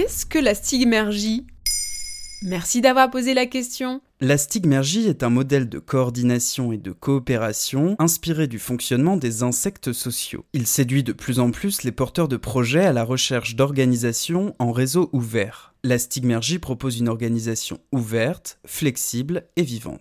Qu'est-ce que la stigmergie? Merci d'avoir posé la question. La stigmergie est un modèle de coordination et de coopération inspiré du fonctionnement des insectes sociaux. Il séduit de plus en plus les porteurs de projets à la recherche d'organisations en réseau ouvert. La stigmergie propose une organisation ouverte, flexible et vivante.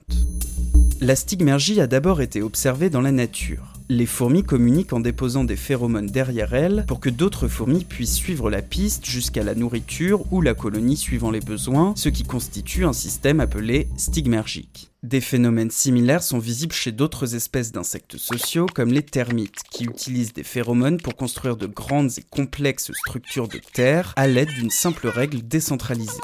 La stigmergie a d'abord été observée dans la nature. Les fourmis communiquent en déposant des phéromones derrière elles pour que d'autres fourmis puissent suivre la piste jusqu'à la nourriture ou la colonie suivant les besoins, ce qui constitue un système appelé stigmergique. Des phénomènes similaires sont visibles chez d'autres espèces d'insectes sociaux comme les termites, qui utilisent des phéromones pour construire de grandes et complexes structures de terre à l'aide d'une simple règle décentralisée.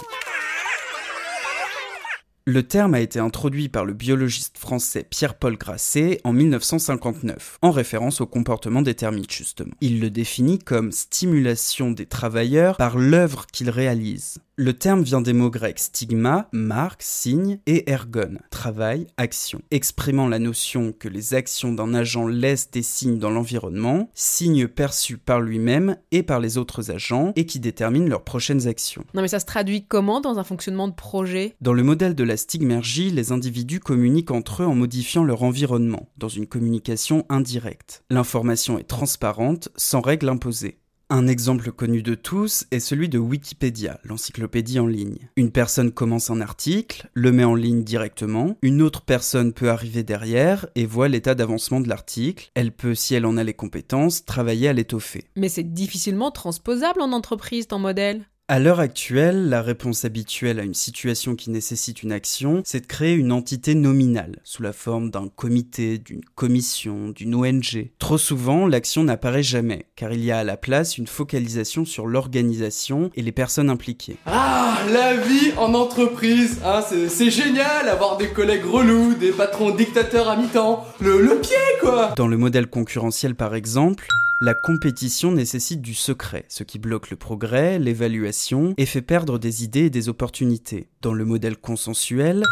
Le terme a été introduit par le biologiste français Pierre-Paul Grasset en 1959, en référence au comportement des termites justement. Il le définit comme stimulation des travailleurs par l'œuvre qu'ils réalisent. Le terme vient des mots grecs stigma, marque, signe, et ergon, travail, action, exprimant la notion que les actions d'un agent laissent des signes dans l'environnement, signes perçus par lui-même et par les autres agents, et qui déterminent leurs prochaines actions. Non mais ça se traduit comment dans un fonctionnement de projet? Dans le modèle de la stigmergie, les individus communiquent entre eux en modifiant leur environnement, dans une communication indirecte. L'information est transparente, sans règles imposées. Un exemple connu de tous est celui de Wikipédia, l'encyclopédie en ligne. Une personne commence un article, le met en ligne directement, une autre personne peut arriver derrière et voit l'état d'avancement de l'article. Elle peut, si elle en a les compétences, travailler à l'étoffer. Mais c'est difficilement transposable en entreprise, ton modèle à l'heure actuelle, la réponse habituelle à une situation qui nécessite une action, c'est de créer une entité nominale, sous la forme d'un comité, d'une commission, d'une ONG. Trop souvent, l'action n'apparaît jamais, car il y a à la place une focalisation sur l'organisation et les personnes impliquées. Ah, la vie en entreprise hein, C'est génial, avoir des collègues relous, des patrons dictateurs à mi-temps, le, le pied quoi Dans le modèle concurrentiel par exemple, la compétition nécessite du secret, ce qui bloque le progrès, l'évaluation et fait perdre des idées et des opportunités. Dans le modèle consensuel,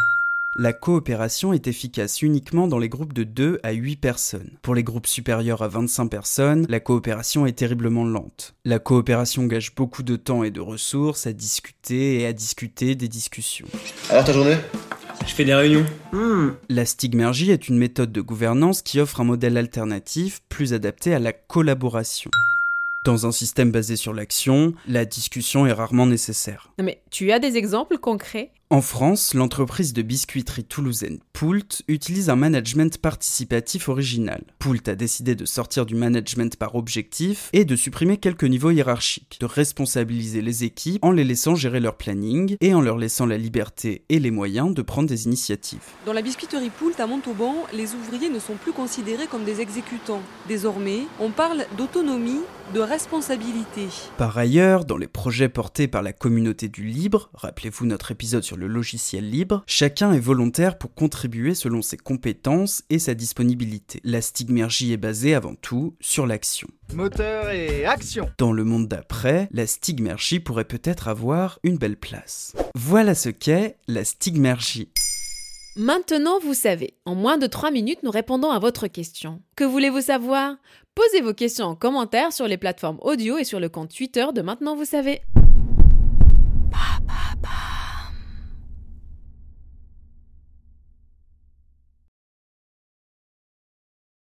la coopération est efficace uniquement dans les groupes de 2 à 8 personnes. Pour les groupes supérieurs à 25 personnes, la coopération est terriblement lente. La coopération gâche beaucoup de temps et de ressources à discuter et à discuter des discussions. Alors ta journée? Je fais des réunions. Hmm. La stigmergie est une méthode de gouvernance qui offre un modèle alternatif plus adapté à la collaboration. Dans un système basé sur l'action, la discussion est rarement nécessaire. Non mais tu as des exemples concrets? En France, l'entreprise de biscuiterie toulousaine Poult utilise un management participatif original. Poult a décidé de sortir du management par objectif et de supprimer quelques niveaux hiérarchiques, de responsabiliser les équipes en les laissant gérer leur planning et en leur laissant la liberté et les moyens de prendre des initiatives. Dans la biscuiterie Poult à Montauban, les ouvriers ne sont plus considérés comme des exécutants. Désormais, on parle d'autonomie, de responsabilité. Par ailleurs, dans les projets portés par la communauté du libre, rappelez-vous notre épisode sur le logiciel libre, chacun est volontaire pour contribuer selon ses compétences et sa disponibilité. La stigmergie est basée avant tout sur l'action. Moteur et action Dans le monde d'après, la stigmergie pourrait peut-être avoir une belle place. Voilà ce qu'est la stigmergie. Maintenant, vous savez. En moins de 3 minutes, nous répondons à votre question. Que voulez-vous savoir? Posez vos questions en commentaire sur les plateformes audio et sur le compte Twitter de Maintenant, vous savez.